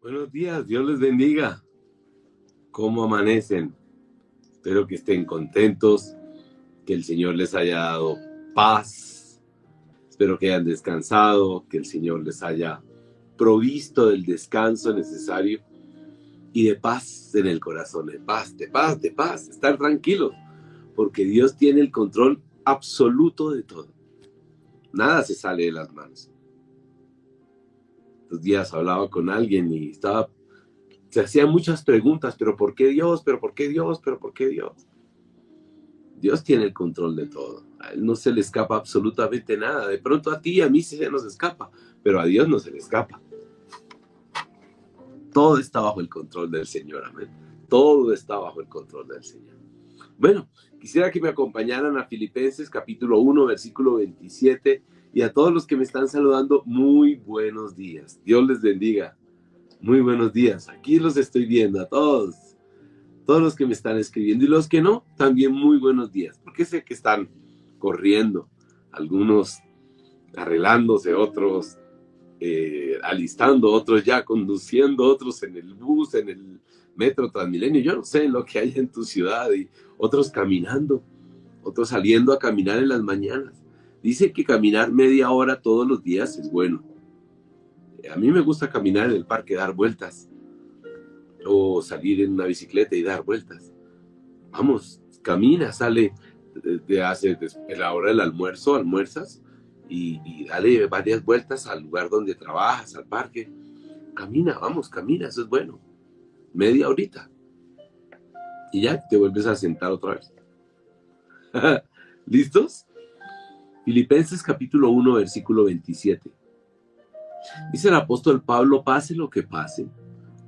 Buenos días, Dios les bendiga. ¿Cómo amanecen? Espero que estén contentos, que el Señor les haya dado paz. Espero que hayan descansado, que el Señor les haya provisto del descanso necesario y de paz en el corazón, de paz, de paz, de paz, estar tranquilos, porque Dios tiene el control absoluto de todo. Nada se sale de las manos estos días hablaba con alguien y estaba, se hacían muchas preguntas, pero ¿por qué Dios? ¿Pero por qué Dios? ¿Pero por qué Dios? Dios tiene el control de todo. A Él no se le escapa absolutamente nada. De pronto a ti y a mí sí se nos escapa, pero a Dios no se le escapa. Todo está bajo el control del Señor, amén. Todo está bajo el control del Señor. Bueno, quisiera que me acompañaran a Filipenses capítulo 1, versículo 27 y a todos los que me están saludando, muy buenos días. Dios les bendiga. Muy buenos días. Aquí los estoy viendo a todos. Todos los que me están escribiendo y los que no, también muy buenos días. Porque sé que están corriendo. Algunos arreglándose, otros eh, alistando, otros ya conduciendo, otros en el bus, en el metro Transmilenio. Yo no sé lo que hay en tu ciudad y otros caminando, otros saliendo a caminar en las mañanas. Dice que caminar media hora todos los días es bueno. A mí me gusta caminar en el parque, dar vueltas. O salir en una bicicleta y dar vueltas. Vamos, camina, sale de, hace la hora del almuerzo, almuerzas y, y, dale varias vueltas al lugar donde trabajas, al parque. Camina, vamos, camina, eso es bueno. Media horita. Y ya te vuelves a sentar otra vez. ¿Listos? Filipenses capítulo 1, versículo 27. Dice el apóstol Pablo, pase lo que pase,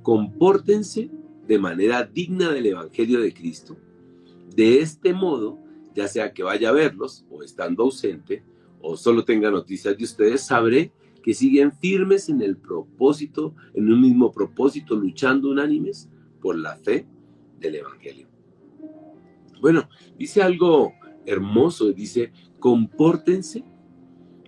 compórtense de manera digna del Evangelio de Cristo. De este modo, ya sea que vaya a verlos o estando ausente, o solo tenga noticias de ustedes, sabré que siguen firmes en el propósito, en un mismo propósito, luchando unánimes por la fe del Evangelio. Bueno, dice algo hermoso, dice, compórtense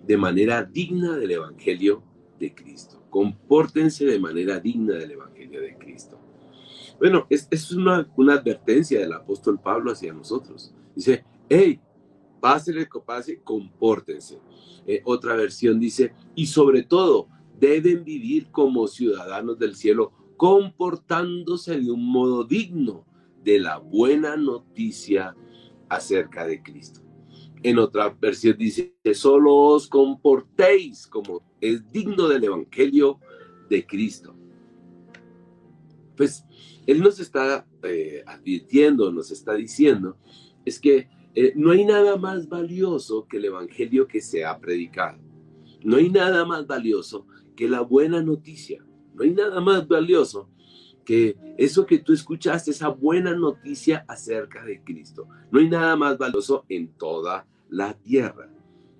de manera digna del Evangelio de Cristo. Compórtense de manera digna del Evangelio de Cristo. Bueno, es, es una, una, advertencia del apóstol Pablo hacia nosotros. Dice, hey, pásele, pase, compórtense. Eh, otra versión dice, y sobre todo, deben vivir como ciudadanos del cielo, comportándose de un modo digno de la buena noticia acerca de Cristo. En otra versión dice, solo os comportéis como es digno del Evangelio de Cristo. Pues Él nos está eh, advirtiendo, nos está diciendo, es que eh, no hay nada más valioso que el Evangelio que se ha predicado. No hay nada más valioso que la buena noticia. No hay nada más valioso que eso que tú escuchaste, esa buena noticia acerca de Cristo. No hay nada más valioso en toda la tierra.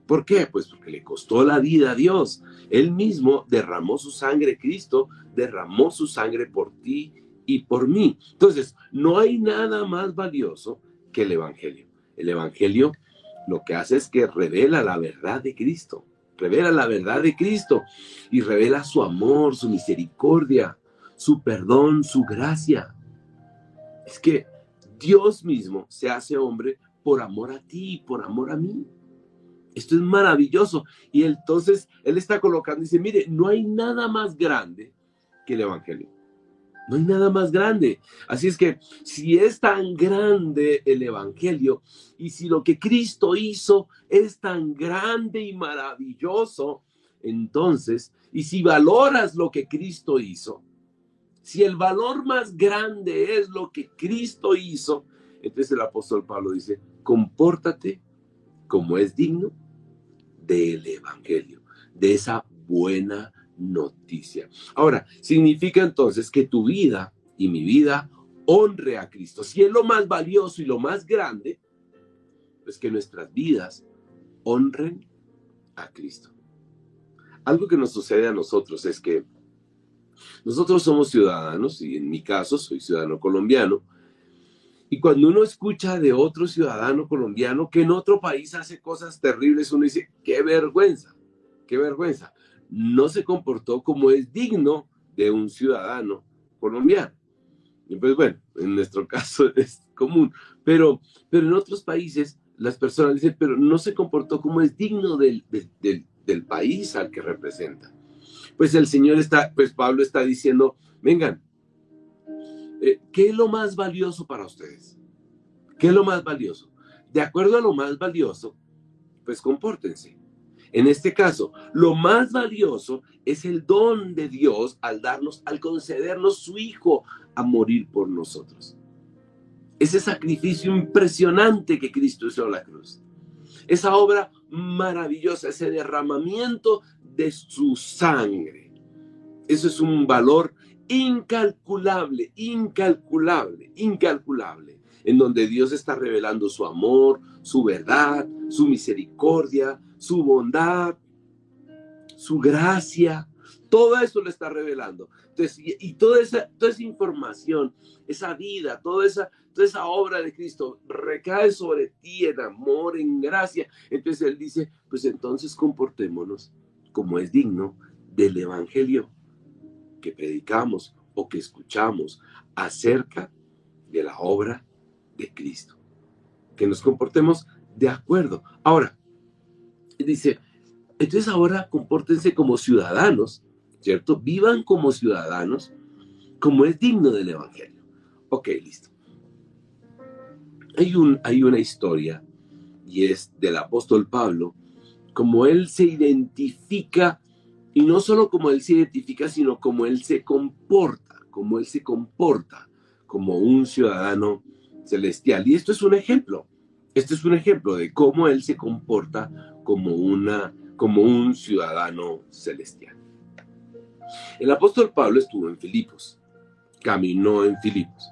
¿Por qué? Pues porque le costó la vida a Dios. Él mismo derramó su sangre, Cristo derramó su sangre por ti y por mí. Entonces, no hay nada más valioso que el Evangelio. El Evangelio lo que hace es que revela la verdad de Cristo, revela la verdad de Cristo y revela su amor, su misericordia, su perdón, su gracia. Es que Dios mismo se hace hombre por amor a ti, por amor a mí. Esto es maravilloso. Y entonces Él está colocando, dice, mire, no hay nada más grande que el Evangelio. No hay nada más grande. Así es que si es tan grande el Evangelio y si lo que Cristo hizo es tan grande y maravilloso, entonces, y si valoras lo que Cristo hizo, si el valor más grande es lo que Cristo hizo, entonces el apóstol Pablo dice, compórtate como es digno del Evangelio, de esa buena noticia. Ahora, significa entonces que tu vida y mi vida honre a Cristo. Si es lo más valioso y lo más grande, pues que nuestras vidas honren a Cristo. Algo que nos sucede a nosotros es que nosotros somos ciudadanos, y en mi caso soy ciudadano colombiano, y cuando uno escucha de otro ciudadano colombiano que en otro país hace cosas terribles, uno dice, qué vergüenza, qué vergüenza. No se comportó como es digno de un ciudadano colombiano. Y pues bueno, en nuestro caso es común, pero, pero en otros países las personas dicen, pero no se comportó como es digno del, del, país al que representa. Pues el Señor está, pues Pablo está diciendo, vengan, eh, ¿qué es lo más valioso para ustedes? ¿Qué es lo más valioso? De acuerdo a lo más valioso, pues compórtense. En este caso, lo más valioso es el don de Dios al darnos, al concedernos su Hijo a morir por nosotros. Ese sacrificio impresionante que Cristo hizo en la cruz. Esa obra maravillosa, ese derramamiento de su sangre. Eso es un valor incalculable, incalculable, incalculable, en donde Dios está revelando su amor, su verdad, su misericordia, su bondad, su gracia. Todo eso lo está revelando. Entonces, y, toda, esa, toda esa información, esa vida, toda esa, toda esa obra de Cristo recae sobre ti en amor, en gracia. Entonces Él dice, pues entonces comportémonos como es digno del Evangelio que predicamos o que escuchamos acerca de la obra de Cristo. Que nos comportemos de acuerdo. Ahora, dice, entonces ahora compórtense como ciudadanos, ¿cierto? Vivan como ciudadanos, como es digno del Evangelio. Ok, listo. Hay, un, hay una historia, y es del apóstol Pablo, como él se identifica, y no solo como él se identifica, sino como él se comporta, como él se comporta como un ciudadano celestial. Y esto es un ejemplo. Este es un ejemplo de cómo él se comporta como, una, como un ciudadano celestial. El apóstol Pablo estuvo en Filipos, caminó en Filipos.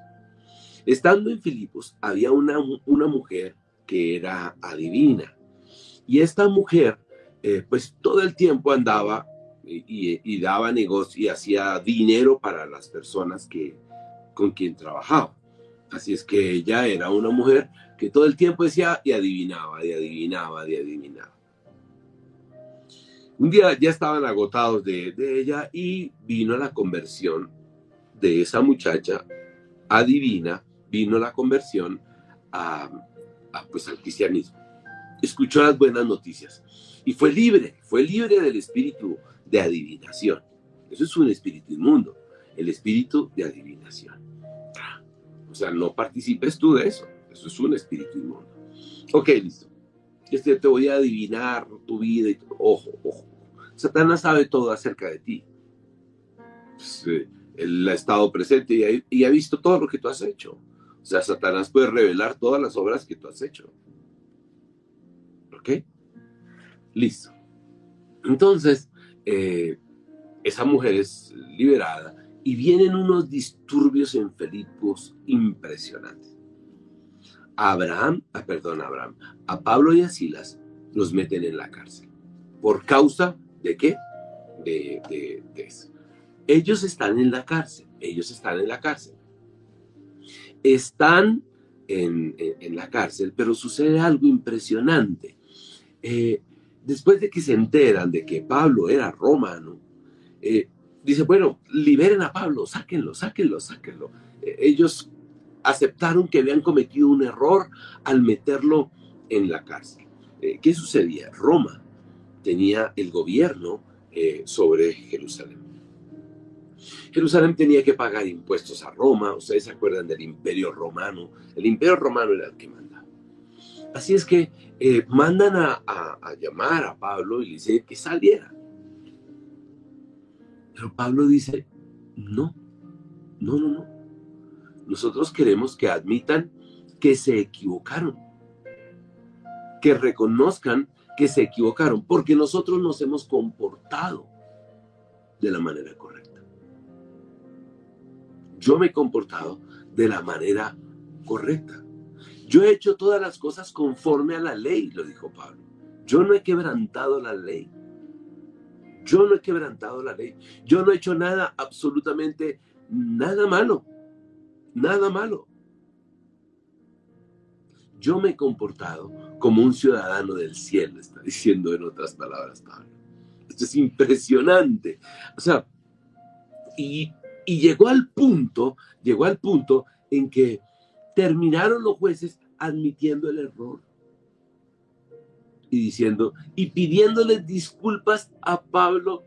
Estando en Filipos había una, una mujer que era adivina. Y esta mujer, eh, pues todo el tiempo andaba y, daba negocio y hacía dinero para las personas que, con quien trabajaba. Así es que ella era una mujer que todo el tiempo decía y adivinaba, y adivinaba, y adivinaba. Un día ya estaban agotados de, ella y vino la conversión de esa muchacha adivina, vino la conversión a, pues, al cristianismo. Escuchó las buenas noticias y fue libre, fue libre del espíritu de adivinación. Eso es un espíritu inmundo, el espíritu de adivinación. O sea, no participes tú de eso. Eso es un espíritu inmundo. Ok, listo. Este, te voy a adivinar tu vida y Ojo, ojo. Satanás sabe todo acerca de ti. Pues, eh, él ha estado presente y ha, visto todo lo que tú has hecho. O sea, Satanás puede revelar todas las obras que tú has hecho. Listo. Entonces, eh, esa mujer es liberada y vienen unos disturbios en Filipos impresionantes. Abraham, ah, perdón, Abraham, a Pablo y a Silas los meten en la cárcel. ¿Por causa de qué? De, de, eso. Ellos están en la cárcel, ellos están en la cárcel. Están en, la cárcel, pero sucede algo impresionante. Eh, después de que se enteran de que Pablo era romano, eh, dice, bueno, liberen a Pablo, sáquenlo, sáquenlo, sáquenlo. Eh, ellos aceptaron que habían cometido un error al meterlo en la cárcel. Eh, ¿Qué sucedía? Roma tenía el gobierno sobre Jerusalén. Jerusalén tenía que pagar impuestos a Roma. Ustedes se acuerdan del imperio romano. El imperio romano era el que mandaba. Así es que eh, mandan a, a, llamar a Pablo y le dicen que saliera. Pero Pablo dice, no, no, no, no. Nosotros queremos que admitan que se equivocaron, que reconozcan que se equivocaron, porque nosotros nos hemos comportado de la manera correcta. Yo me he comportado de la manera correcta. Yo he hecho todas las cosas conforme a la ley, lo dijo Pablo. Yo no he quebrantado la ley. Yo no he quebrantado la ley. Yo no he hecho nada, absolutamente nada malo. Nada malo. Yo me he comportado como un ciudadano del cielo, está diciendo en otras palabras Pablo. Esto es impresionante. O sea, Y, y llegó al punto, llegó al punto en que terminaron los jueces admitiendo el error y diciendo y pidiéndoles disculpas a Pablo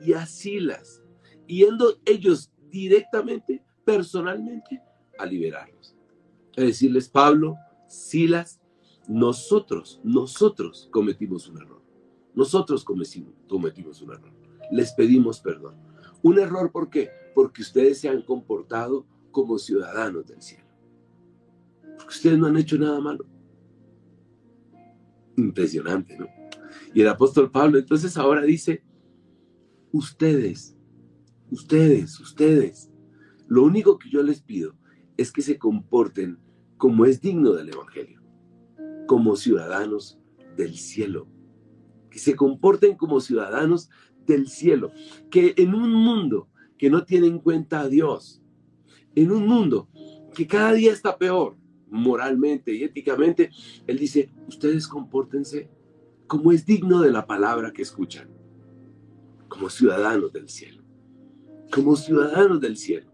y a Silas, yendo ellos directamente, personalmente, a liberarlos. A decirles, Pablo, Silas, nosotros, nosotros cometimos un error. Nosotros cometimos, cometimos un error. Les pedimos perdón. Un error, ¿por qué? Porque ustedes se han comportado como ciudadanos del cielo. Porque ustedes no han hecho nada malo. Impresionante, ¿no? Y el apóstol Pablo entonces ahora dice, ustedes, ustedes, ustedes, lo único que yo les pido es que se comporten como es digno del Evangelio, como ciudadanos del cielo, que se comporten como ciudadanos del cielo, que en un mundo que no tiene en cuenta a Dios, en un mundo que cada día está peor moralmente y éticamente, Él dice, ustedes compórtense como es digno de la palabra que escuchan, como ciudadanos del cielo, como ciudadanos del cielo,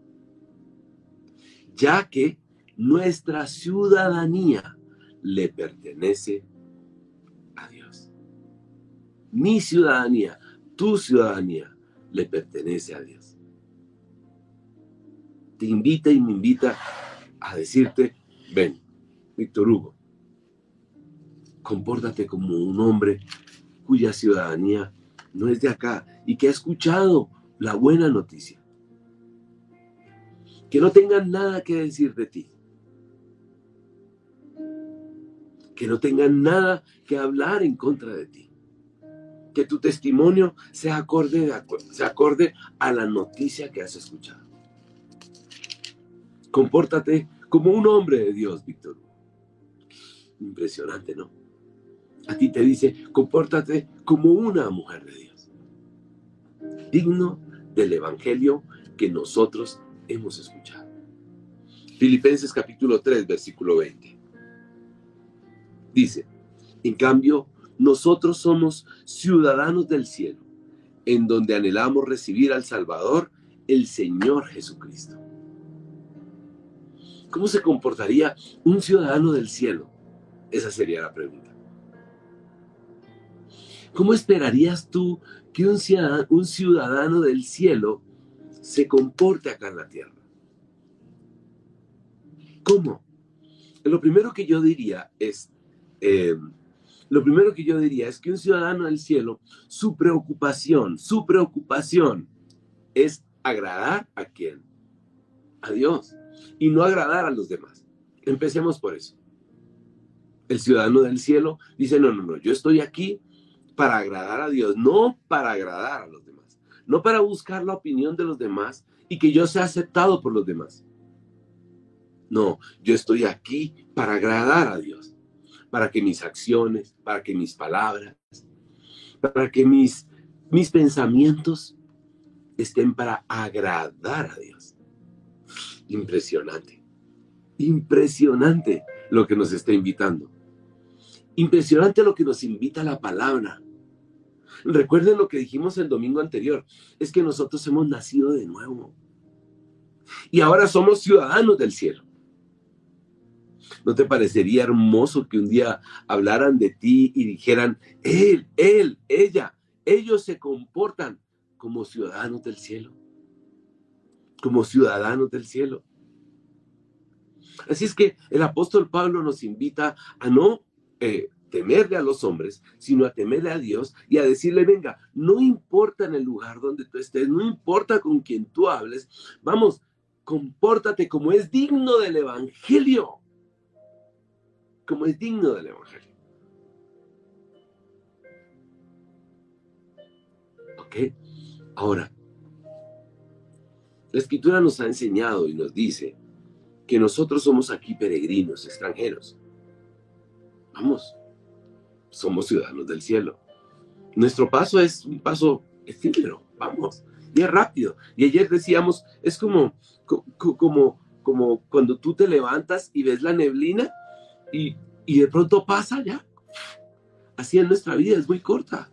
ya que nuestra ciudadanía le pertenece a Dios. Mi ciudadanía, tu ciudadanía, le pertenece a Dios. Te invita y me invita a decirte, ven, Víctor Hugo, compórtate como un hombre cuya ciudadanía no es de acá y que ha escuchado la buena noticia. Que no tengan nada que decir de ti. Que no tengan nada que hablar en contra de ti. Que tu testimonio sea acorde, acorde a la noticia que has escuchado. Compórtate como un hombre de Dios, Víctor. Impresionante, ¿no? A ti te dice, compórtate como una mujer de Dios. Digno del Evangelio que nosotros hemos escuchado. Filipenses capítulo 3, versículo 20. Dice, en cambio, nosotros somos ciudadanos del cielo, en donde anhelamos recibir al Salvador, el Señor Jesucristo. ¿Cómo se comportaría un ciudadano del cielo? Esa sería la pregunta. ¿Cómo esperarías tú que un ciudadano, del cielo se comporte acá en la tierra? ¿Cómo? Lo primero que yo diría es, eh, lo primero que yo diría es que un ciudadano del cielo, su preocupación, su preocupación es agradar a quién? A Dios y no agradar a los demás. Empecemos por eso. El ciudadano del cielo dice, no, no, no, yo estoy aquí para agradar a Dios, no para agradar a los demás, no para buscar la opinión de los demás y que yo sea aceptado por los demás. No, yo estoy aquí para agradar a Dios, para que mis acciones, para que mis palabras, para que mis, mis pensamientos estén para agradar a Dios. Impresionante, impresionante lo que nos está invitando. Impresionante lo que nos invita la palabra. Recuerden lo que dijimos el domingo anterior, es que nosotros hemos nacido de nuevo y ahora somos ciudadanos del cielo. ¿No te parecería hermoso que un día hablaran de ti y dijeran, él, él, ella, ellos se comportan como ciudadanos del cielo? Como ciudadanos del cielo. Así es que el apóstol Pablo nos invita a no eh, temerle a los hombres, sino a temerle a Dios y a decirle, venga, no importa en el lugar donde tú estés, no importa con quien tú hables, vamos, compórtate como es digno del Evangelio, como es digno del Evangelio. ¿Ok? Ahora, la escritura nos ha enseñado y nos dice que nosotros somos aquí peregrinos, extranjeros. Vamos, somos ciudadanos del cielo. Nuestro paso es un paso efímero, vamos, y es rápido. Y ayer decíamos, es como, como, como cuando tú te levantas y ves la neblina y, y de pronto pasa ya. Así en nuestra vida es muy corta.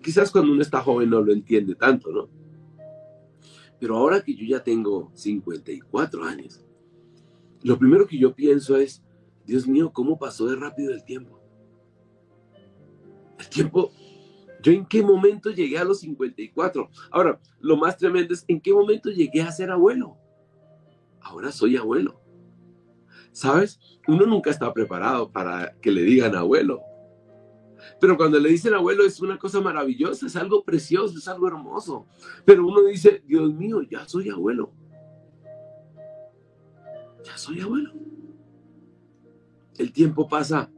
Quizás cuando uno está joven no lo entiende tanto, ¿no? Pero ahora que yo ya tengo 54 años, lo primero que yo pienso es, Dios mío, ¿cómo pasó de rápido el tiempo? El tiempo, ¿yo en qué momento llegué a los 54? Ahora, lo más tremendo es, ¿en qué momento llegué a ser abuelo? Ahora soy abuelo. ¿Sabes? Uno nunca está preparado para que le digan abuelo. Pero cuando le dicen abuelo es una cosa maravillosa, es algo precioso, es algo hermoso. Pero uno dice, Dios mío, ya soy abuelo. Ya soy abuelo. El tiempo pasa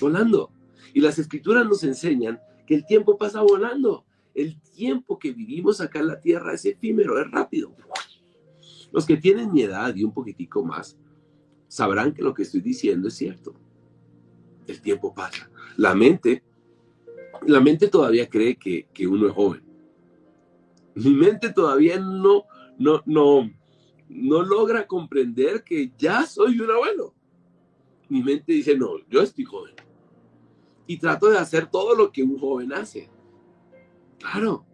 volando. Y las escrituras nos enseñan que el tiempo pasa volando. El tiempo que vivimos acá en la tierra es efímero, es rápido. Los que tienen mi edad y un poquitico más sabrán que lo que estoy diciendo es cierto. El tiempo pasa. La mente, la mente todavía cree que, que uno es joven. Mi mente todavía no, no, no, no logra comprender que ya soy un abuelo. Mi mente dice, no, yo estoy joven. Y trato de hacer todo lo que un joven hace. Claro.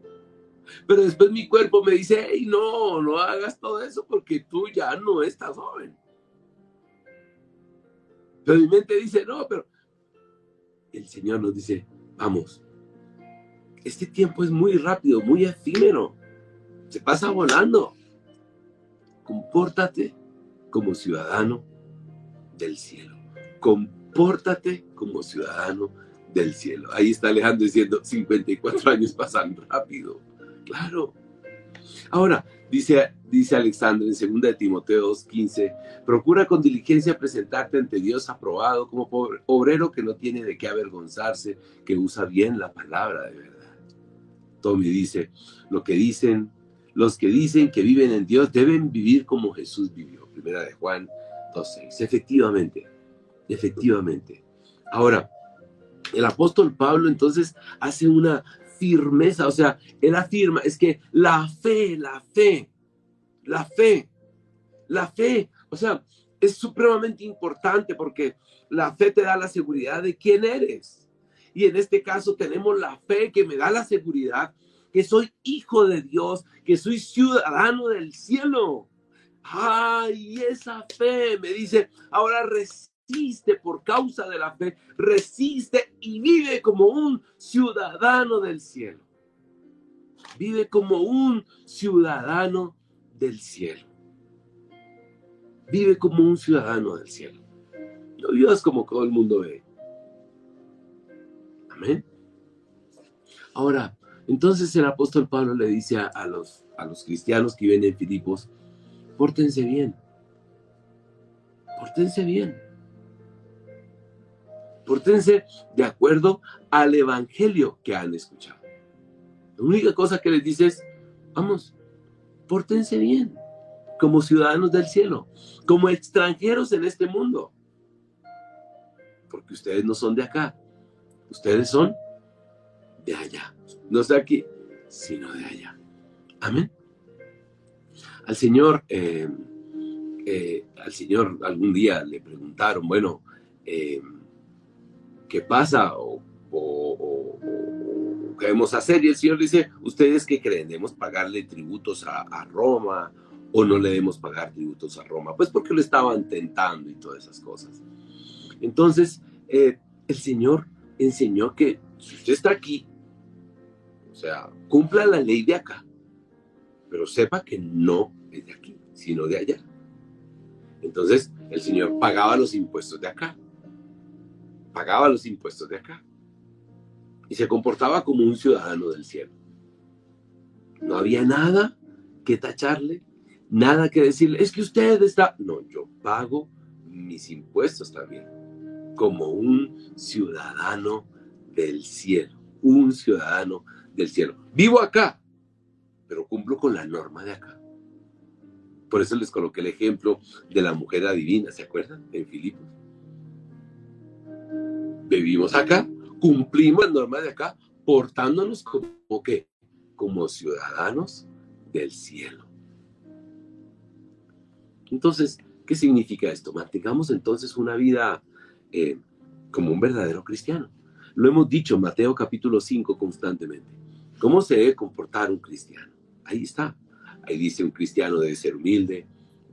Pero después mi cuerpo me dice, hey, no, no hagas todo eso porque tú ya no estás joven. Pero mi mente dice, no, pero el Señor nos dice, vamos, este tiempo es muy rápido, muy efímero, se pasa volando. Compórtate como ciudadano del cielo. Compórtate como ciudadano del cielo. Ahí está Alejandro diciendo, 54 años pasan rápido. Claro. Ahora, dice, dice Alexandre en 2 de Timoteo 2.15, procura con diligencia presentarte ante Dios aprobado como obrero que no tiene de qué avergonzarse, que usa bien la palabra de verdad. Tommy dice, lo que dicen, los que dicen que viven en Dios deben vivir como Jesús vivió. Primera de Juan 2.6. Efectivamente, efectivamente. Ahora, el apóstol Pablo entonces hace una firmeza, o sea, él afirma, es que la fe, la fe, la fe, la fe, o sea, es supremamente importante porque la fe te da la seguridad de quién eres. Y en este caso tenemos la fe que me da la seguridad que soy hijo de Dios, que soy ciudadano del cielo. Ay, esa fe me dice, ahora resiste por causa de la fe, resiste y vive como un ciudadano del cielo. Vive como un ciudadano del cielo. Vive como un ciudadano del cielo. No vivas como todo el mundo ve. Amén. Ahora, entonces el apóstol Pablo le dice a, los, a los cristianos que viven en Filipos, pórtense bien. Pórtense bien. Pórtense de acuerdo al evangelio que han escuchado. La única cosa que les dice es, vamos, pórtense bien, como ciudadanos del cielo, como extranjeros en este mundo. Porque ustedes no son de acá, ustedes son de allá. No de aquí, sino de allá. Amén. Al Señor, eh, eh, al Señor algún día le preguntaron, bueno, eh, ¿qué pasa? Qué debemos hacer? Y el Señor dice, ¿ustedes qué creen? ¿Debemos pagarle tributos a, Roma o no le debemos pagar tributos a Roma? Pues porque lo estaban tentando y todas esas cosas. Entonces, el Señor enseñó que si usted está aquí, o sea, cumpla la ley de acá, pero sepa que no es de aquí, sino de allá. Entonces, el Señor pagaba los impuestos de acá pagaba los impuestos de acá y se comportaba como un ciudadano del cielo. No había nada que tacharle, nada que decirle, es que usted está... No, yo pago mis impuestos también, como un ciudadano del cielo, un ciudadano del cielo. Vivo acá, pero cumplo con la norma de acá. Por eso les coloqué el ejemplo de la mujer adivina, ¿se acuerdan? En Filipos vivimos acá, cumplimos las normas de acá, portándonos como como ciudadanos del cielo. Entonces, ¿qué significa esto? Mantengamos entonces una vida eh, como un verdadero cristiano. Lo hemos dicho en Mateo capítulo 5 constantemente. ¿Cómo se debe comportar un cristiano? Ahí está. Ahí dice un cristiano debe ser humilde,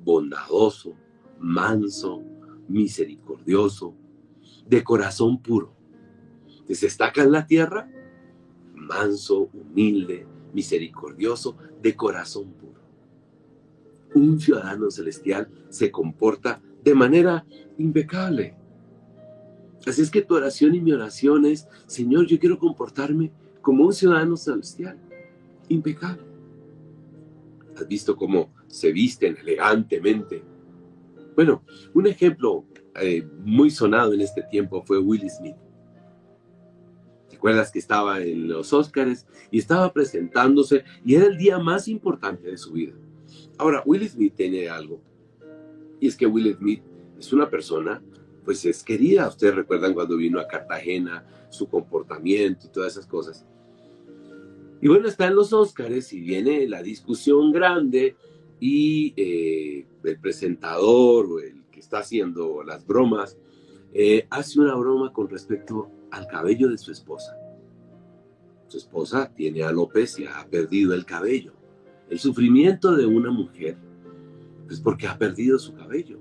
bondadoso, manso, misericordioso, de corazón puro. Se destaca en la tierra, manso, humilde, misericordioso, de corazón puro. Un ciudadano celestial se comporta de manera impecable. Así es que tu oración y mi oración es, Señor, yo quiero comportarme como un ciudadano celestial, impecable. ¿Has visto cómo se visten elegantemente? Bueno, un ejemplo eh, muy sonado en este tiempo fue Will Smith. ¿Te acuerdas que estaba en los Oscars y estaba presentándose y era el día más importante de su vida? Ahora, Will Smith tiene algo. Y es que Will Smith es una persona, pues es querida. Ustedes recuerdan cuando vino a Cartagena, su comportamiento y todas esas cosas. Y bueno, está en los Oscars y viene la discusión grande y eh, el presentador o el que está haciendo las bromas eh, hace una broma con respecto al cabello de su esposa. Su esposa tiene alopecia, ha perdido el cabello. El sufrimiento de una mujer es porque ha perdido su cabello.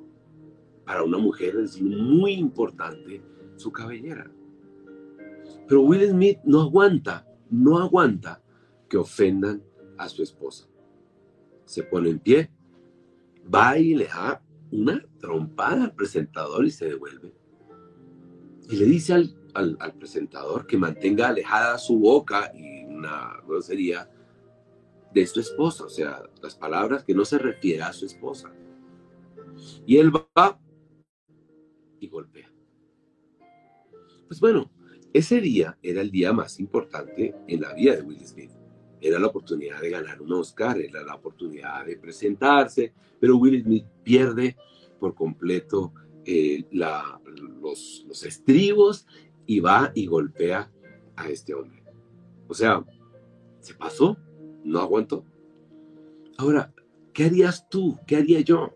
Para una mujer es muy importante su cabellera. Pero Will Smith no aguanta, no aguanta que ofendan a su esposa. Se pone en pie, va y le da una trompada al presentador y se devuelve. Y le dice al, al, presentador que mantenga alejada su boca y una grosería de su esposa, o sea, las palabras que no se refiere a su esposa. Y él va y golpea. Pues bueno, ese día era el día más importante en la vida de Will Smith era la oportunidad de ganar un Oscar, era la oportunidad de presentarse, pero Will Smith pierde por completo eh, los, los estribos y va y golpea a este hombre. O sea, se pasó, no aguantó. Ahora, ¿qué harías tú? ¿Qué haría yo?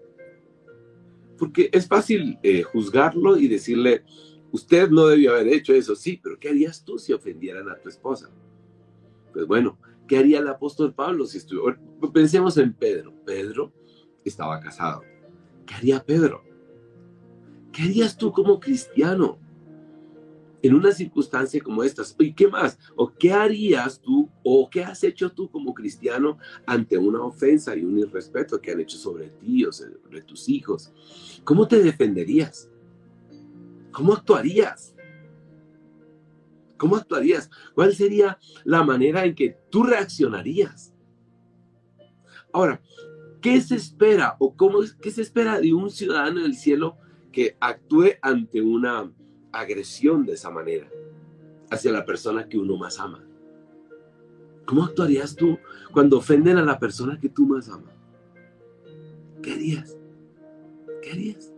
Porque es fácil eh, juzgarlo y decirle, usted no debió haber hecho eso, sí, pero ¿qué harías tú si ofendieran a tu esposa? Pues bueno, ¿Qué haría el apóstol Pablo si estuviera? Pensemos en Pedro. Pedro estaba casado. ¿Qué haría Pedro? ¿Qué harías tú como cristiano en una circunstancia como estas? ¿Y qué más? ¿O qué harías tú o qué has hecho tú como cristiano ante una ofensa y un irrespeto que han hecho sobre ti o sobre tus hijos? ¿Cómo te defenderías? ¿Cómo actuarías? ¿Cómo actuarías? ¿Cuál sería la manera en que tú reaccionarías? Ahora, ¿qué se espera o cómo qué se espera de un ciudadano del cielo que actúe ante una agresión de esa manera hacia la persona que uno más ama? ¿Cómo actuarías tú cuando ofenden a la persona que tú más amas? ¿Qué harías? ¿Qué harías?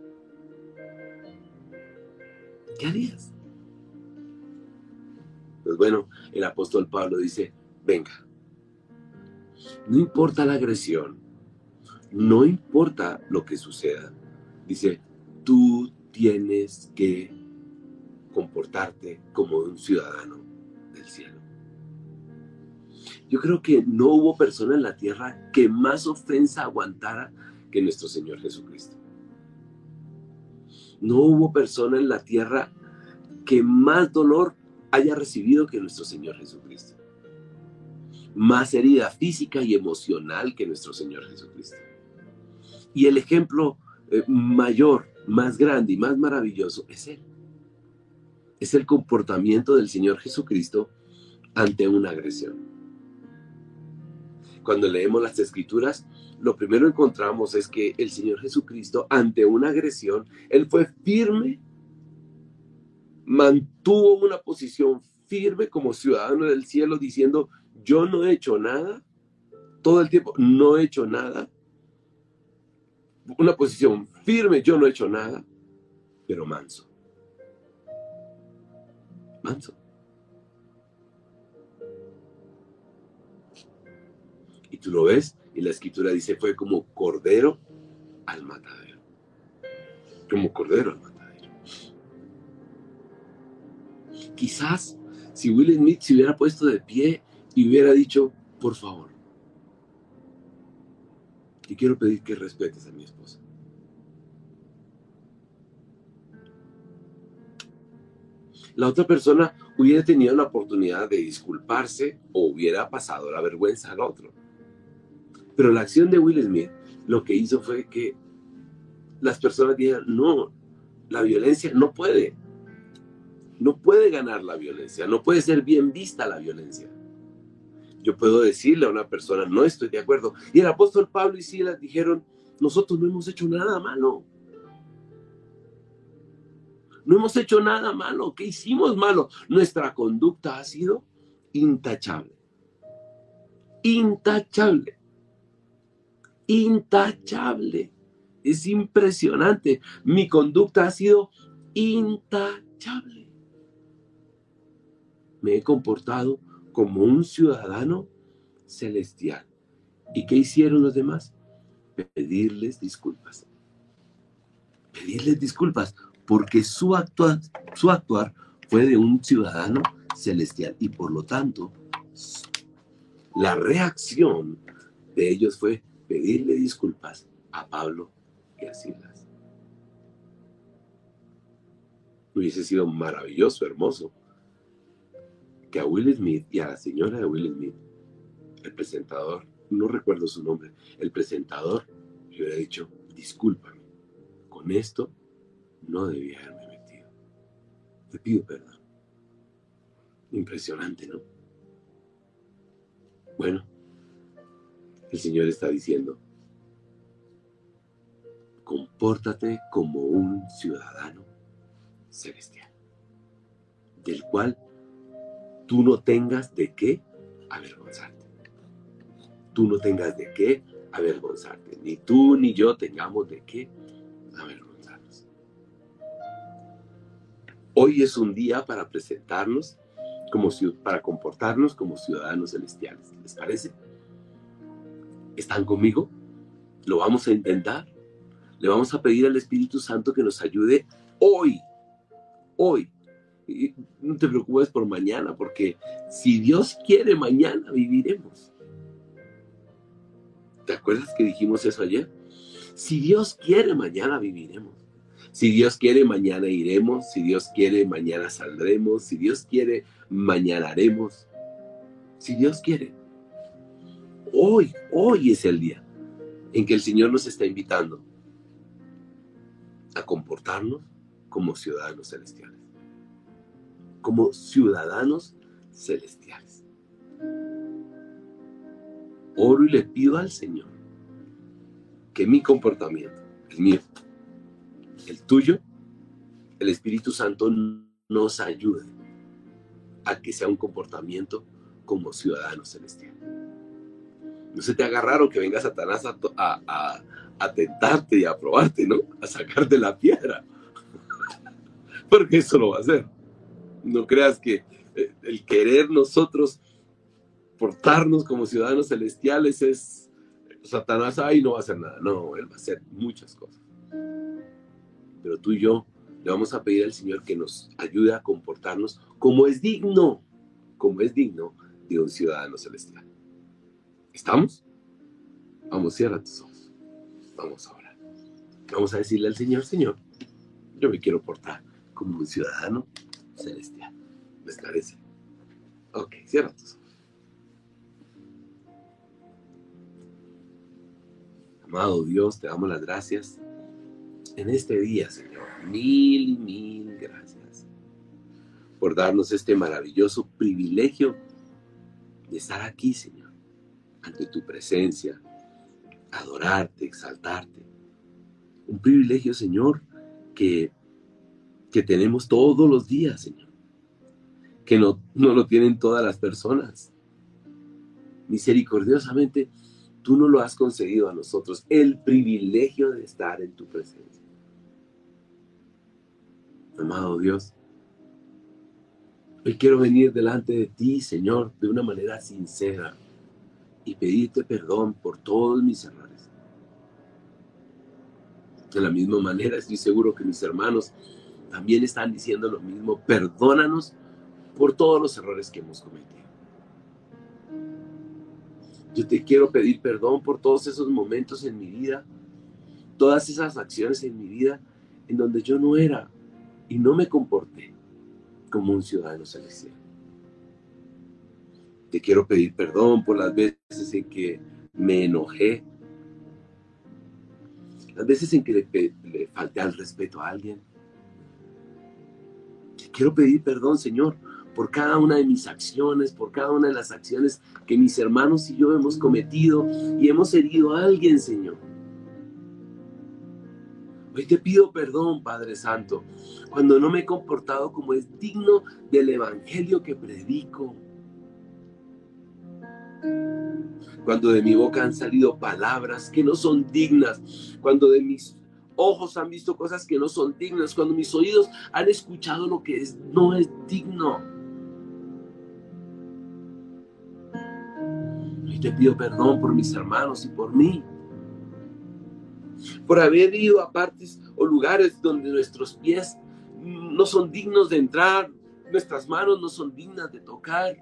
¿Qué harías? Pues bueno, el apóstol Pablo dice, venga, no importa la agresión, no importa lo que suceda, dice, tú tienes que comportarte como un ciudadano del cielo. Yo creo que no hubo persona en la tierra que más ofensa aguantara que nuestro Señor Jesucristo. No hubo persona en la tierra que más dolor haya recibido que nuestro Señor Jesucristo. Más herida física y emocional que nuestro Señor Jesucristo. Y el ejemplo eh, mayor, más grande y más maravilloso es Él. Es el comportamiento del Señor Jesucristo ante una agresión. Cuando leemos las escrituras, lo primero que encontramos es que el Señor Jesucristo ante una agresión, Él fue firme mantuvo una posición firme como ciudadano del cielo diciendo, yo no he hecho nada, todo el tiempo no he hecho nada. Una posición firme, yo no he hecho nada, pero manso. Manso. Y tú lo ves, y la escritura dice, fue como cordero al matadero. Como cordero al matadero. quizás si Will Smith se hubiera puesto de pie y hubiera dicho, por favor, Y quiero pedir que respetes a mi esposa. La otra persona hubiera tenido la oportunidad de disculparse o hubiera pasado la vergüenza al otro. Pero la acción de Will Smith lo que hizo fue que las personas dijeron, no, la violencia no puede. No puede ganar la violencia, no puede ser bien vista la violencia. Yo puedo decirle a una persona, no estoy de acuerdo. Y el apóstol Pablo y Silas dijeron, nosotros no hemos hecho nada malo. No hemos hecho nada malo. ¿Qué hicimos malo? Nuestra conducta ha sido intachable. Intachable. Intachable. Es impresionante. Mi conducta ha sido intachable. Me he comportado como un ciudadano celestial. ¿Y qué hicieron los demás? Pedirles disculpas. Pedirles disculpas porque su actuar, fue de un ciudadano celestial y por lo tanto la reacción de ellos fue pedirle disculpas a Pablo y a Silas. Hubiese sido maravilloso, hermoso, que a Will Smith y a la señora de Will Smith, el presentador, no recuerdo su nombre, el presentador le hubiera dicho, discúlpame, con esto no debía haberme metido. Te pido perdón. Impresionante, ¿no? Bueno, el Señor está diciendo, compórtate como un ciudadano celestial, del cual tú no tengas de qué avergonzarte. Tú no tengas de qué avergonzarte. Ni tú ni yo tengamos de qué avergonzarnos. Hoy es un día para presentarnos como para comportarnos como ciudadanos celestiales. ¿Les parece? ¿Están conmigo? ¿Lo vamos a intentar? Le vamos a pedir al Espíritu Santo que nos ayude hoy, hoy, no te preocupes por mañana, porque si Dios quiere, mañana viviremos. ¿Te acuerdas que dijimos eso ayer? Si Dios quiere, mañana viviremos. Si Dios quiere, mañana iremos. Si Dios quiere, mañana saldremos. Si Dios quiere, mañana haremos. Si Dios quiere. Hoy, hoy es el día en que el Señor nos está invitando a comportarnos como ciudadanos celestiales como ciudadanos celestiales. Oro y le pido al Señor que mi comportamiento, el mío, el tuyo, el Espíritu Santo nos ayude a que sea un comportamiento como ciudadano celestial. No se te haga raro que venga Satanás a, a tentarte y a probarte, ¿no? A sacarte la piedra. Porque eso lo va a hacer. No creas que eh, el querer nosotros portarnos como ciudadanos celestiales es Satanás ahí no va a hacer nada. No, él va a hacer muchas cosas. Pero tú y yo le vamos a pedir al Señor que nos ayude a comportarnos como es digno, como es digno de un ciudadano celestial. ¿Estamos? Vamos, cierra tus ojos. Vamos a orar. Vamos a decirle al Señor, Señor, yo me quiero portar como un ciudadano celestial. ¿Me esclarece? Ok, cierra tus ojos. Amado Dios, te damos las gracias en este día, Señor. Mil y mil gracias por darnos este maravilloso privilegio de estar aquí, Señor, ante tu presencia, adorarte, exaltarte. Un privilegio, Señor, que que tenemos todos los días, Señor. Que no, no lo tienen todas las personas. Misericordiosamente, tú no lo has concedido a nosotros, el privilegio de estar en tu presencia. Amado Dios, hoy quiero venir delante de ti, Señor, de una manera sincera y pedirte perdón por todos mis errores. De la misma manera, estoy seguro que mis hermanos también están diciendo lo mismo. Perdónanos por todos los errores que hemos cometido. Yo te quiero pedir perdón por todos esos momentos en mi vida, todas esas acciones en mi vida en donde yo no era y no me comporté como un ciudadano celestial. Te quiero pedir perdón por las veces en que me enojé, las veces en que le, le falté al respeto a alguien. Te quiero pedir perdón, Señor, por cada una de mis acciones, por cada una de las acciones que mis hermanos y yo hemos cometido y hemos herido a alguien, Señor. Hoy te pido perdón, Padre Santo, cuando no me he comportado como es digno del Evangelio que predico. Cuando de mi boca han salido palabras que no son dignas, cuando de mis ojos han visto cosas que no son dignas, cuando mis oídos han escuchado lo que no es digno. te pido perdón por mis hermanos y por mí. Por haber ido a partes o lugares donde nuestros pies no son dignos de entrar, nuestras manos no son dignas de tocar.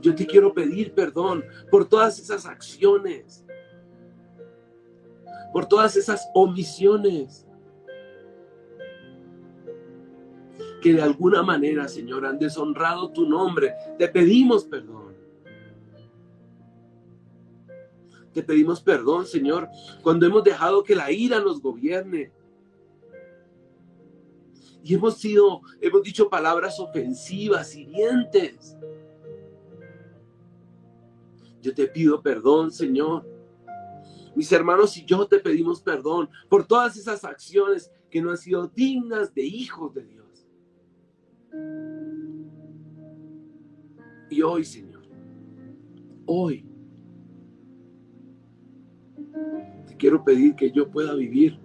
Yo te quiero pedir perdón por todas esas acciones, por todas esas omisiones. que de alguna manera, Señor, han deshonrado tu nombre. Te pedimos perdón. Te pedimos perdón, Señor, cuando hemos dejado que la ira nos gobierne. Y hemos sido, hemos dicho palabras ofensivas, hirientes. Yo te pido perdón, Señor. Mis hermanos y yo te pedimos perdón por todas esas acciones que no han sido dignas de hijos de Dios. Y hoy, Señor, hoy, te quiero pedir que yo pueda vivir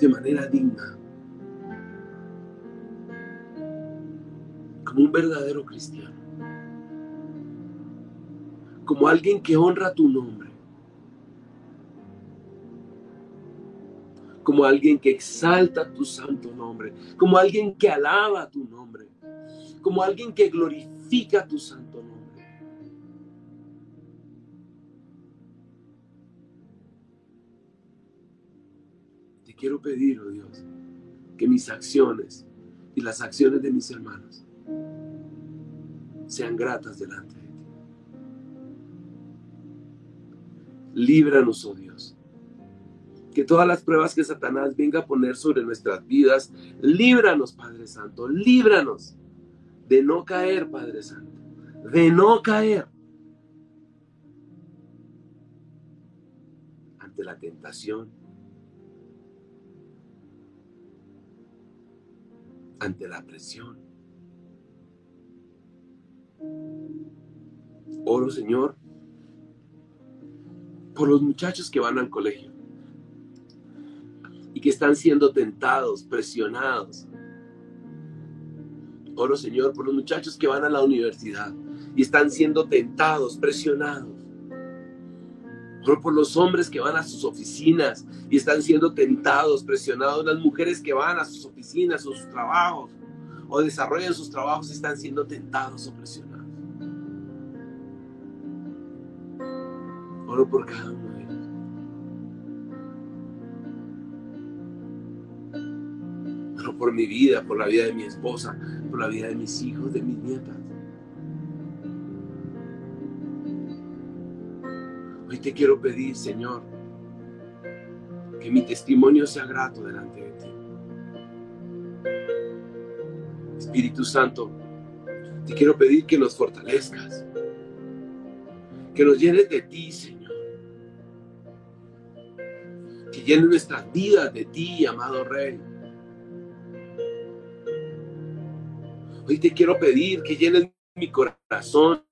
de manera digna, como un verdadero cristiano, como alguien que honra tu nombre, como alguien que exalta tu santo nombre, como alguien que alaba tu nombre, como alguien que glorifica tu santo nombre. Quiero pedir, oh Dios, que mis acciones y las acciones de mis hermanos sean gratas delante de ti. Líbranos, oh Dios, que todas las pruebas que Satanás venga a poner sobre nuestras vidas, líbranos, Padre Santo, líbranos de no caer, Padre Santo, de no caer ante la tentación, ante la presión. Oro, Señor, por los muchachos que van al colegio y que están siendo tentados, presionados. Oro, Señor, por los muchachos que van a la universidad y están siendo tentados, presionados. Oro por los hombres que van a sus oficinas y están siendo tentados, presionados. Las mujeres que van a sus oficinas, a sus trabajos o desarrollan sus trabajos y están siendo tentados o presionados. Oro por cada uno por mi vida, por la vida de mi esposa, por la vida de mis hijos, de mis nietas. Te quiero pedir, Señor, que mi testimonio sea grato delante de ti. Espíritu Santo, te quiero pedir que nos fortalezcas, que nos llenes de ti, Señor. Que llenes nuestras vidas de ti, amado Rey. Hoy te quiero pedir que llenes mi corazón,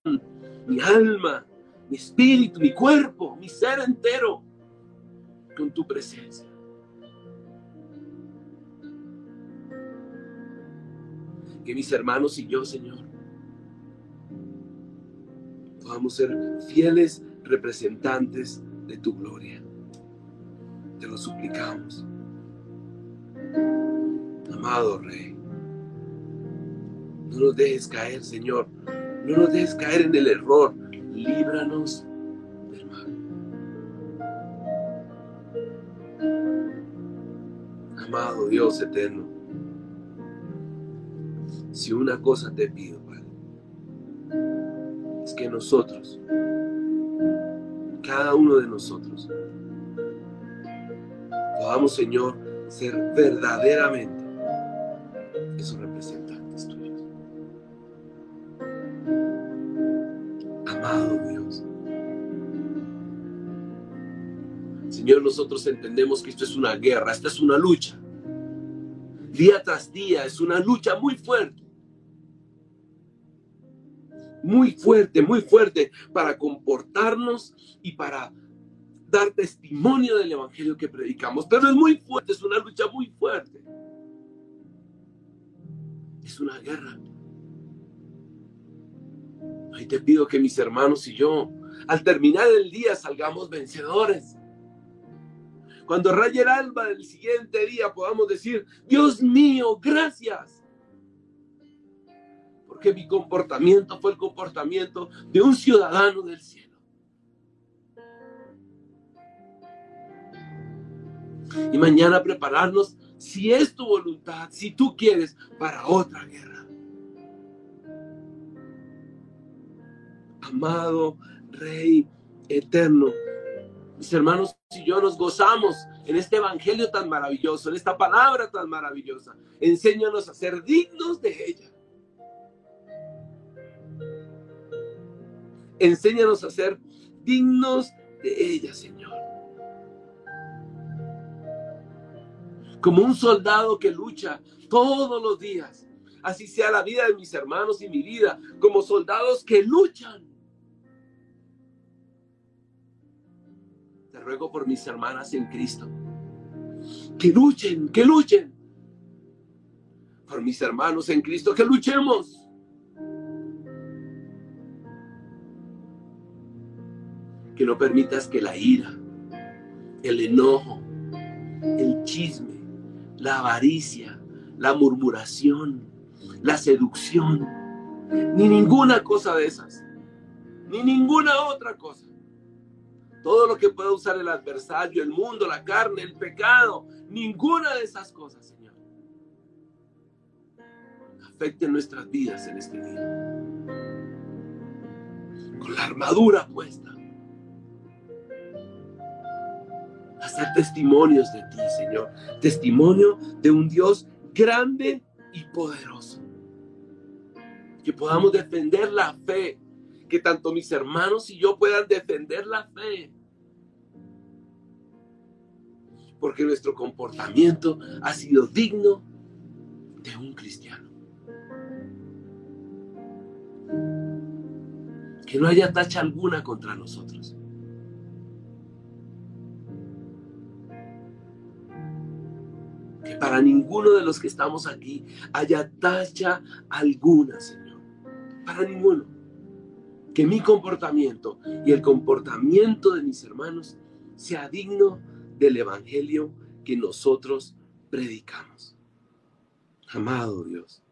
mi alma, mi espíritu, mi cuerpo, mi ser entero con tu presencia. Que mis hermanos y yo, Señor, podamos ser fieles representantes de tu gloria. Te lo suplicamos. Amado Rey. No nos dejes caer, Señor, No nos dejes caer en el error. Líbranos del mal. Amado Dios eterno, si una cosa te pido, Padre, es que nosotros, cada uno de nosotros, podamos, Señor, ser verdaderamente Señor, nosotros entendemos que esto es una guerra, esta es una lucha. Día tras día es una lucha muy fuerte. Muy fuerte, muy fuerte para comportarnos y para dar testimonio del evangelio que predicamos. Pero es muy fuerte, es una lucha muy fuerte. Es una guerra. Ahí te pido que mis hermanos y yo, al terminar el día, salgamos vencedores. Cuando raye el alba del siguiente día, podamos decir, Dios mío, gracias. Porque mi comportamiento fue el comportamiento de un ciudadano del cielo. y mañana prepararnos, si es tu voluntad, si tú quieres, para otra guerra. Amado Rey eterno, mis hermanos y yo nos gozamos en este evangelio tan maravilloso, en esta palabra tan maravillosa. Enséñanos a ser dignos de ella. Enséñanos a ser dignos de ella, Señor. como un soldado que lucha todos los días. Así sea la vida de mis hermanos y mi vida, como soldados que luchan. Ruego por mis hermanas en Cristo. Que luchen, que luchen. Por mis hermanos en Cristo, que luchemos. Que no permitas que la ira, el enojo, el chisme, la avaricia, la murmuración, la seducción, ni ninguna cosa de esas, ni ninguna otra cosa. Todo lo que pueda usar el adversario, el mundo, la carne, el pecado, ninguna de esas cosas, Señor, afecte nuestras vidas en este día. Con la armadura puesta hacer testimonios de ti, Señor. Testimonio de un Dios grande y poderoso. Que podamos defender la fe. Que tanto mis hermanos y yo puedan defender la fe. Porque nuestro comportamiento ha sido digno de un cristiano. Que no haya tacha alguna contra nosotros. para ninguno de los que estamos aquí haya tacha alguna, Señor. Para ninguno. Que mi comportamiento y el comportamiento de mis hermanos sea digno del Evangelio que nosotros predicamos. Amado Dios.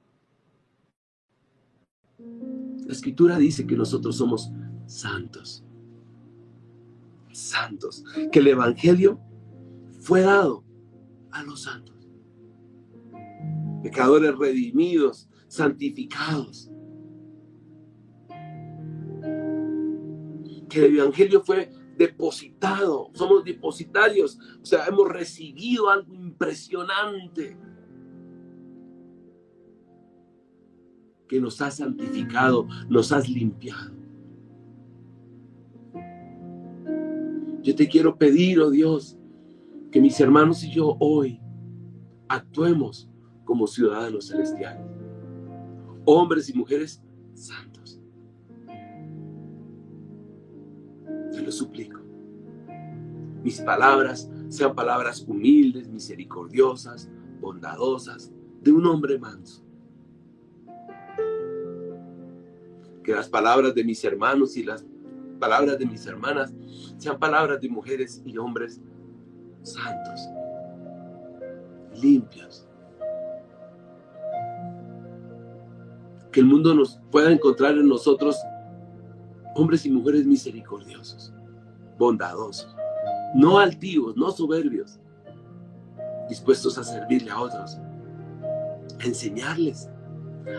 La escritura dice que nosotros somos santos. Santos. Que el Evangelio fue dado a los santos pecadores redimidos, santificados. Que el Evangelio fue depositado, somos depositarios, o sea, hemos recibido algo impresionante que nos ha santificado, nos has limpiado. Yo te quiero pedir, oh Dios, que mis hermanos y yo hoy actuemos como ciudadanos celestiales, hombres y mujeres santos. Te lo suplico. Mis palabras sean palabras humildes, misericordiosas, bondadosas, de un hombre manso. Que las palabras de mis hermanos y las palabras de mis hermanas sean palabras de mujeres y hombres santos, limpios, Que el mundo nos pueda encontrar en nosotros hombres y mujeres misericordiosos, bondadosos, no altivos, no soberbios, dispuestos a servirle a otros, a enseñarles,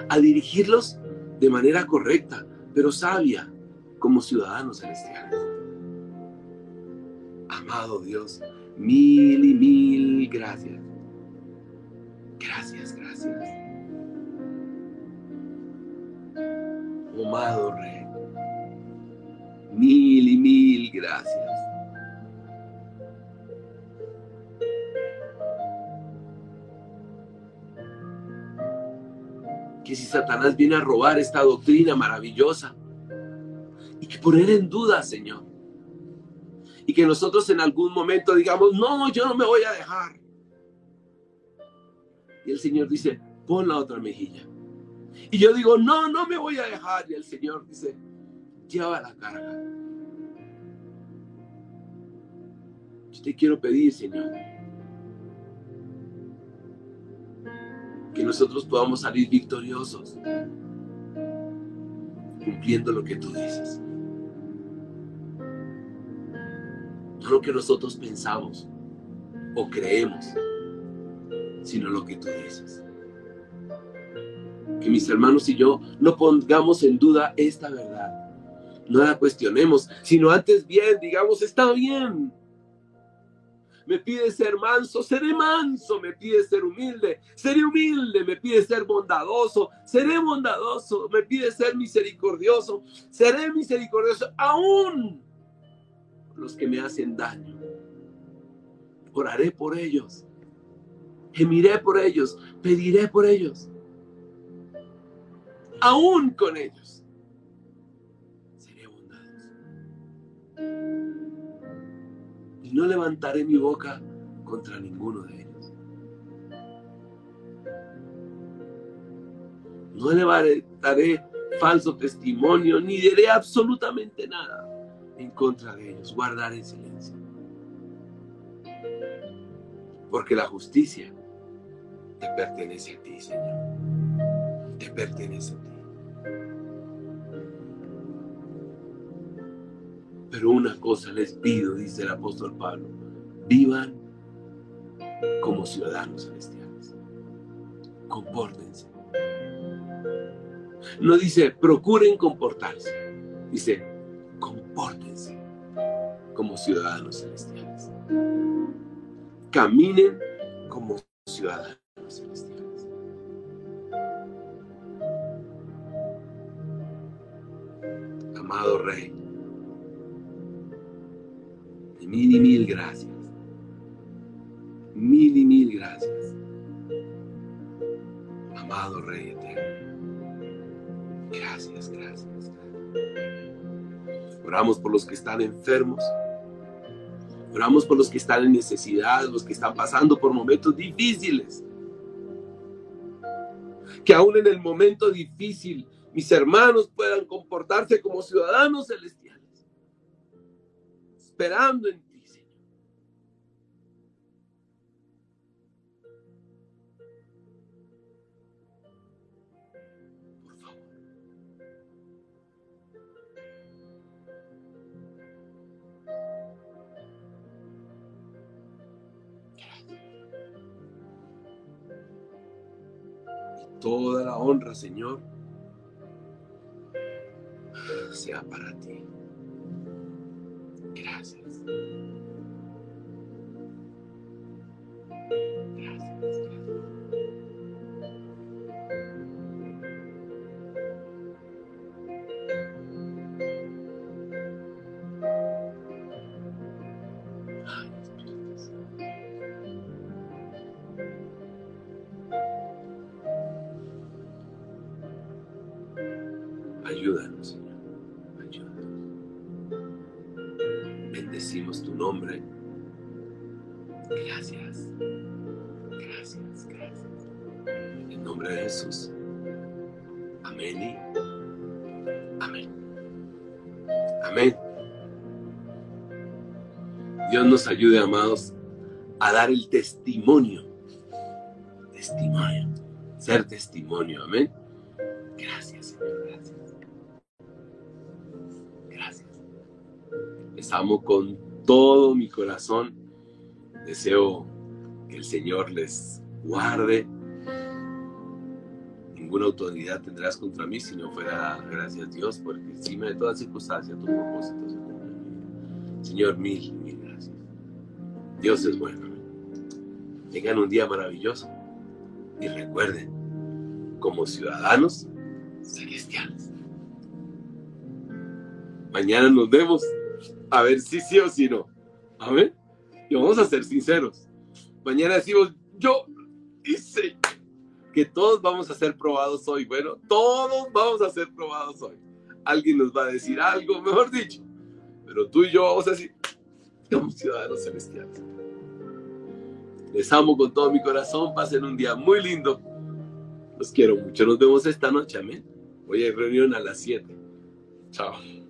a dirigirlos de manera correcta, pero sabia, como ciudadanos celestiales. Amado Dios, mil y mil gracias. Gracias, gracias. Amado Rey, mil y mil gracias. Que si Satanás viene a robar esta doctrina maravillosa y que poner en duda, Señor, y que nosotros en algún momento digamos, no, yo no me voy a dejar. Y el Señor dice, pon la otra mejilla. Y yo digo, no, no me voy a dejar. Y el Señor dice, lleva la carga. Yo te quiero pedir, Señor, que nosotros podamos salir victoriosos, cumpliendo lo que tú dices. No lo que nosotros pensamos o creemos, sino lo que tú dices. Que mis hermanos y yo no pongamos en duda esta verdad. No la cuestionemos, sino antes bien, digamos, está bien. Me pide ser manso, seré manso. Me pide ser humilde, seré humilde. Me pide ser bondadoso, seré bondadoso. Me pide ser misericordioso, seré misericordioso. Aún los que me hacen daño. Oraré por ellos gemiré por ellos, pediré por ellos, aún con ellos. No levantaré mi boca contra ninguno de ellos. No levantaré falso testimonio, ni diré absolutamente nada en contra de ellos. Guardaré silencio. Porque la justicia te pertenece a ti, Señor. Te pertenece a ti. Pero una cosa les pido, dice el apóstol Pablo, vivan como ciudadanos celestiales. Compórtense. No dice, procuren comportarse. Dice, compórtense como ciudadanos celestiales. Caminen como ciudadanos celestiales. Amado Rey, mil mil gracias. Mil mil gracias. Amado Rey eterno. Gracias, gracias. Oramos por los que están enfermos. Oramos por los que están en necesidad, los que están pasando por momentos difíciles que aún en el momento difícil mis hermanos puedan comportarse como ciudadanos celestiales, esperando en ti, Señor. Por favor. toda la honra, Señor, sea para ti. Gracias. Gracias. Gracias, gracias. En nombre de Jesús. Amén y amén. Amén. Dios nos ayude, amados, a dar el testimonio. Testimonio. Ser testimonio. Amén. Gracias, Señor. Gracias. Gracias. Les amo con todo mi corazón Deseo que el Señor les guarde. Ninguna autoridad tendrás contra mí si no fuera gracias a Dios, porque encima de todas circunstancias tu propósito se cumple. Señor, mil, mil gracias. Dios es bueno. Tengan un día maravilloso y recuerden, como ciudadanos celestiales. Mañana nos vemos a ver si sí o si no. Amén. Y vamos a ser sinceros. Mañana decimos, yo hice que todos vamos a ser probados hoy. Bueno, todos vamos a ser probados hoy. Alguien nos va a decir algo, mejor dicho. Pero tú y yo vamos a decir, somos ciudadanos celestiales. Les amo con todo mi corazón. Pasen un día muy lindo. Los quiero mucho. Nos vemos esta noche. Amén. Hoy hay reunión a las 7. Chao.